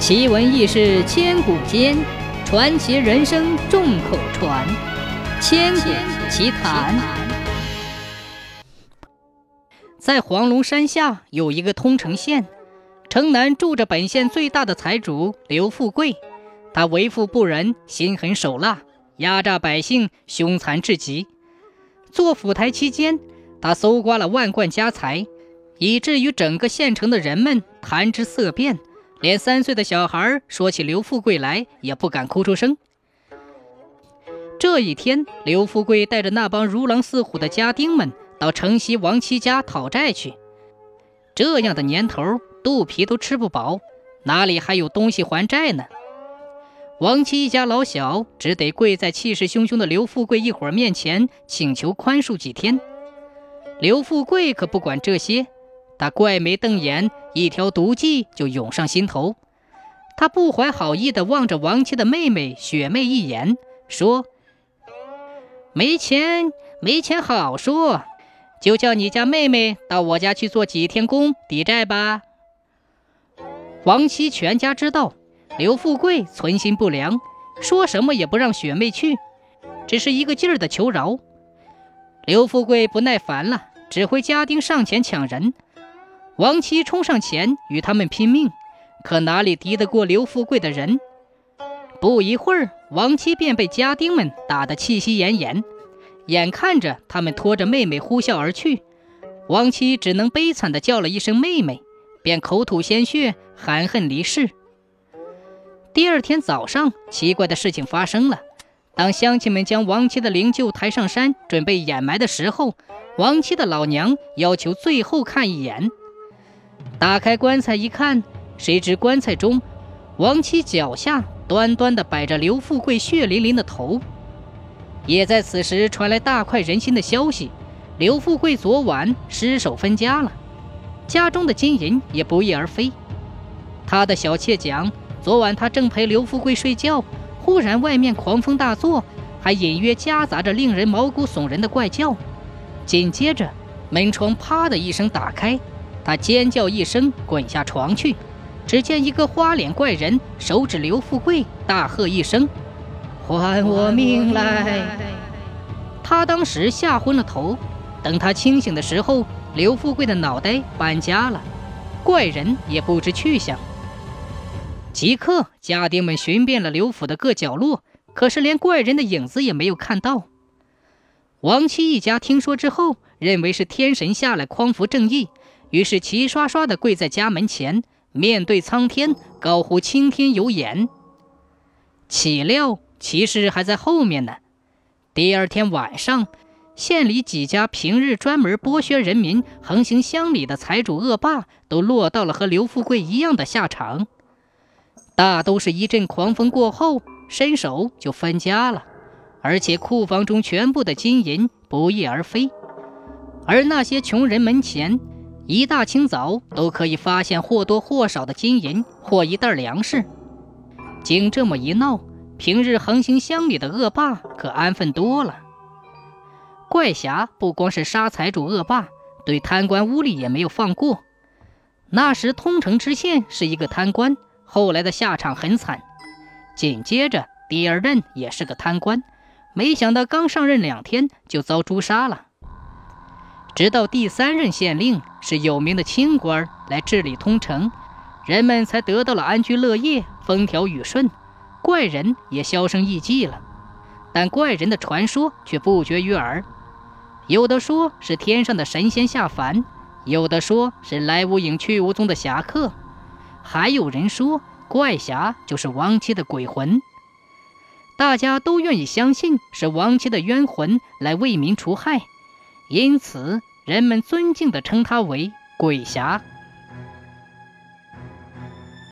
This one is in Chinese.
奇闻异事千古间，传奇人生众口传。千古奇谈。在黄龙山下有一个通城县，城南住着本县最大的财主刘富贵。他为富不仁，心狠手辣，压榨百姓，凶残至极。做府台期间，他搜刮了万贯家财，以至于整个县城的人们谈之色变。连三岁的小孩说起刘富贵来也不敢哭出声。这一天，刘富贵带着那帮如狼似虎的家丁们到城西王七家讨债去。这样的年头，肚皮都吃不饱，哪里还有东西还债呢？王七一家老小只得跪在气势汹汹的刘富贵一伙面前，请求宽恕几天。刘富贵可不管这些。他怪眉瞪眼，一条毒计就涌上心头。他不怀好意地望着王七的妹妹雪妹一眼，说：“没钱，没钱好说，就叫你家妹妹到我家去做几天工抵债吧。”王七全家知道刘富贵存心不良，说什么也不让雪妹去，只是一个劲儿的求饶。刘富贵不耐烦了，指挥家丁上前抢人。王七冲上前与他们拼命，可哪里敌得过刘富贵的人？不一会儿，王七便被家丁们打得气息奄奄。眼看着他们拖着妹妹呼啸而去，王七只能悲惨地叫了一声“妹妹”，便口吐鲜血，含恨离世。第二天早上，奇怪的事情发生了。当乡亲们将王七的灵柩抬上山，准备掩埋的时候，王七的老娘要求最后看一眼。打开棺材一看，谁知棺材中，王七脚下端端的摆着刘富贵血淋淋的头。也在此时传来大快人心的消息：刘富贵昨晚失手分家了，家中的金银也不翼而飞。他的小妾讲，昨晚他正陪刘富贵睡觉，忽然外面狂风大作，还隐约夹杂着令人毛骨悚然的怪叫。紧接着，门窗啪的一声打开。他尖叫一声，滚下床去。只见一个花脸怪人手指刘富贵，大喝一声：“还我命来！”他当时吓昏了头。等他清醒的时候，刘富贵的脑袋搬家了，怪人也不知去向。即刻，家丁们寻遍了刘府的各角落，可是连怪人的影子也没有看到。王七一家听说之后，认为是天神下来匡扶正义。于是齐刷刷地跪在家门前，面对苍天，高呼“青天有眼”。岂料其事还在后面呢。第二天晚上，县里几家平日专门剥削人民、横行乡里的财主恶霸，都落到了和刘富贵一样的下场。大都是一阵狂风过后，伸手就分家了，而且库房中全部的金银不翼而飞，而那些穷人门前。一大清早都可以发现或多或少的金银或一袋粮食。经这么一闹，平日横行乡里的恶霸可安分多了。怪侠不光是杀财主恶霸，对贪官污吏也没有放过。那时通城知县是一个贪官，后来的下场很惨。紧接着第二任也是个贪官，没想到刚上任两天就遭诛杀了。直到第三任县令是有名的清官来治理通城，人们才得到了安居乐业、风调雨顺，怪人也销声匿迹了。但怪人的传说却不绝于耳，有的说是天上的神仙下凡，有的说是来无影去无踪的侠客，还有人说怪侠就是亡妻的鬼魂。大家都愿意相信是亡妻的冤魂来为民除害。因此，人们尊敬地称他为鬼侠。